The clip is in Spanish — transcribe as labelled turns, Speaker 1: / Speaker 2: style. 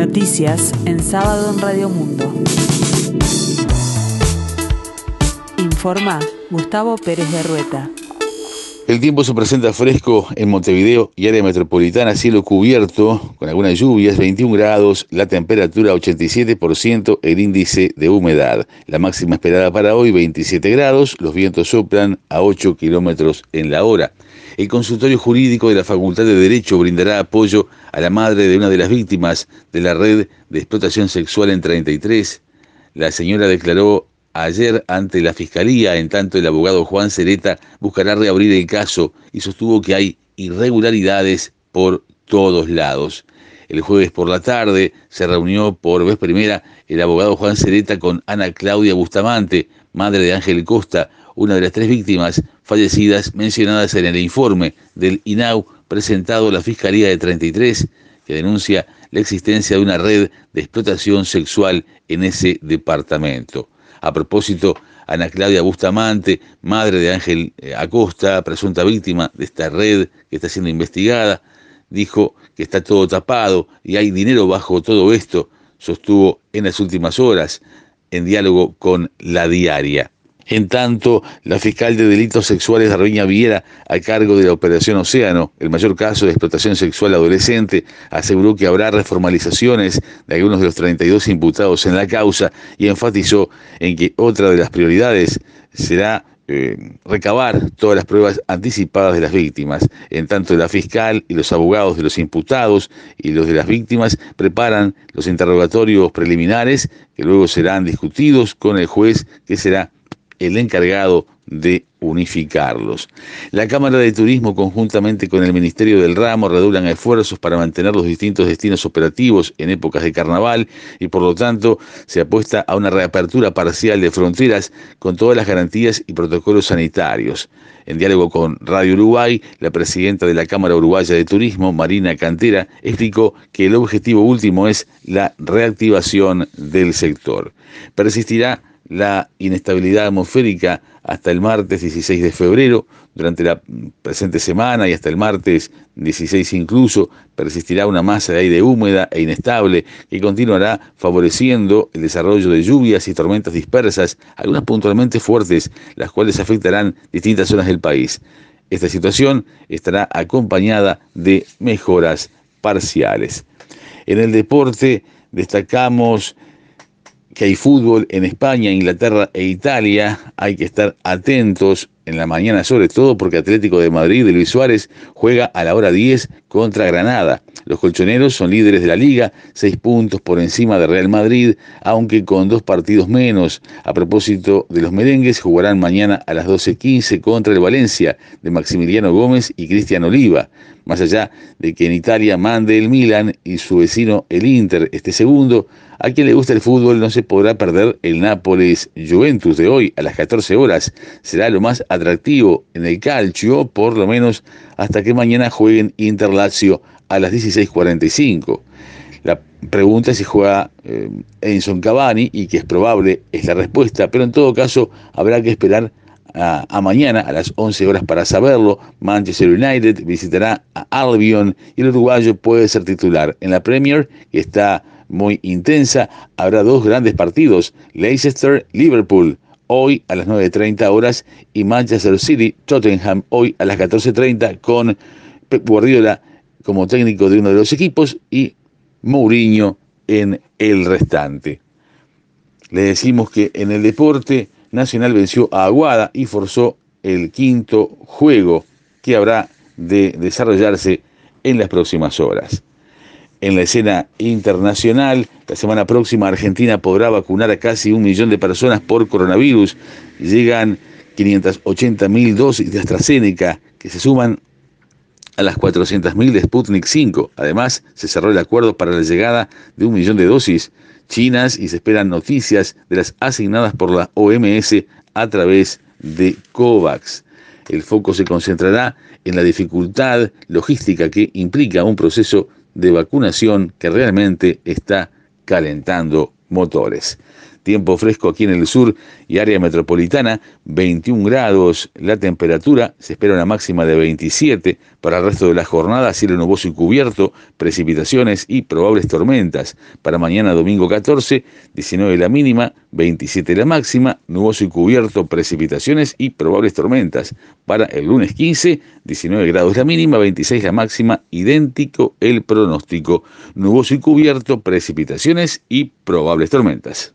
Speaker 1: Noticias en sábado en Radio Mundo. Informa Gustavo Pérez de Rueta.
Speaker 2: El tiempo se presenta fresco en Montevideo y área metropolitana, cielo cubierto, con algunas lluvias, 21 grados, la temperatura 87%, el índice de humedad. La máxima esperada para hoy 27 grados, los vientos soplan a 8 kilómetros en la hora. El consultorio jurídico de la Facultad de Derecho brindará apoyo a la madre de una de las víctimas de la red de explotación sexual en 33. La señora declaró ayer ante la Fiscalía, en tanto el abogado Juan Cereta buscará reabrir el caso y sostuvo que hay irregularidades por todos lados. El jueves por la tarde se reunió por vez primera el abogado Juan Cereta con Ana Claudia Bustamante, madre de Ángel Costa, una de las tres víctimas fallecidas mencionadas en el informe del INAU presentado a la Fiscalía de 33, que denuncia la existencia de una red de explotación sexual en ese departamento. A propósito, Ana Claudia Bustamante, madre de Ángel eh, Acosta, presunta víctima de esta red que está siendo investigada, dijo que está todo tapado y hay dinero bajo todo esto, sostuvo en las últimas horas en diálogo con la diaria. En tanto, la fiscal de delitos sexuales Arviña Viera, a cargo de la Operación Océano, el mayor caso de explotación sexual adolescente, aseguró que habrá reformalizaciones de algunos de los 32 imputados en la causa y enfatizó en que otra de las prioridades será eh, recabar todas las pruebas anticipadas de las víctimas. En tanto, la fiscal y los abogados de los imputados y los de las víctimas preparan los interrogatorios preliminares que luego serán discutidos con el juez que será el encargado de unificarlos. La Cámara de Turismo, conjuntamente con el Ministerio del Ramo, redoblan esfuerzos para mantener los distintos destinos operativos en épocas de carnaval y por lo tanto se apuesta a una reapertura parcial de fronteras con todas las garantías y protocolos sanitarios. En diálogo con Radio Uruguay, la presidenta de la Cámara Uruguaya de Turismo, Marina Cantera, explicó que el objetivo último es la reactivación del sector. Persistirá la inestabilidad atmosférica hasta el martes 16 de febrero. Durante la presente semana y hasta el martes 16 incluso persistirá una masa de aire húmeda e inestable que continuará favoreciendo el desarrollo de lluvias y tormentas dispersas, algunas puntualmente fuertes, las cuales afectarán distintas zonas del país. Esta situación estará acompañada de mejoras parciales. En el deporte destacamos que hay fútbol en España, Inglaterra e Italia, hay que estar atentos en la mañana sobre todo porque Atlético de Madrid de Luis Suárez juega a la hora 10 contra Granada. Los colchoneros son líderes de la liga, seis puntos por encima de Real Madrid, aunque con dos partidos menos. A propósito de los merengues, jugarán mañana a las 12.15 contra el Valencia de Maximiliano Gómez y Cristian Oliva. Más allá de que en Italia mande el Milan y su vecino el Inter este segundo, a quien le gusta el fútbol no se podrá perder el Nápoles Juventus de hoy a las 14 horas. Será lo más atractivo en el calcio, por lo menos hasta que mañana jueguen Inter Lazio a las 16.45. La pregunta es si juega eh, Edison Cavani y que es probable es la respuesta, pero en todo caso habrá que esperar a, mañana a las 11 horas para saberlo. Manchester United visitará a Albion y el uruguayo puede ser titular. En la Premier, que está muy intensa, habrá dos grandes partidos, Leicester-Liverpool hoy a las 9.30 horas y Manchester City-Tottenham hoy a las 14.30 con Pep Guardiola como técnico de uno de los equipos y Mourinho en el restante. Le decimos que en el deporte Nacional venció a Aguada y forzó el quinto juego que habrá de desarrollarse en las próximas horas. En la escena internacional, la semana próxima Argentina podrá vacunar a casi un millón de personas por coronavirus. Llegan 580 mil dosis de AstraZeneca que se suman a las 400.000 de Sputnik 5. Además, se cerró el acuerdo para la llegada de un millón de dosis chinas y se esperan noticias de las asignadas por la OMS a través de COVAX. El foco se concentrará en la dificultad logística que implica un proceso de vacunación que realmente está calentando motores. Tiempo fresco aquí en el sur y área metropolitana, 21 grados. La temperatura se espera una máxima de 27. Para el resto de la jornada, cielo nuboso y cubierto, precipitaciones y probables tormentas. Para mañana domingo 14, 19 la mínima, 27 la máxima, nuboso y cubierto, precipitaciones y probables tormentas. Para el lunes 15, 19 grados la mínima, 26 la máxima, idéntico el pronóstico. Nuboso y cubierto, precipitaciones y probables tormentas.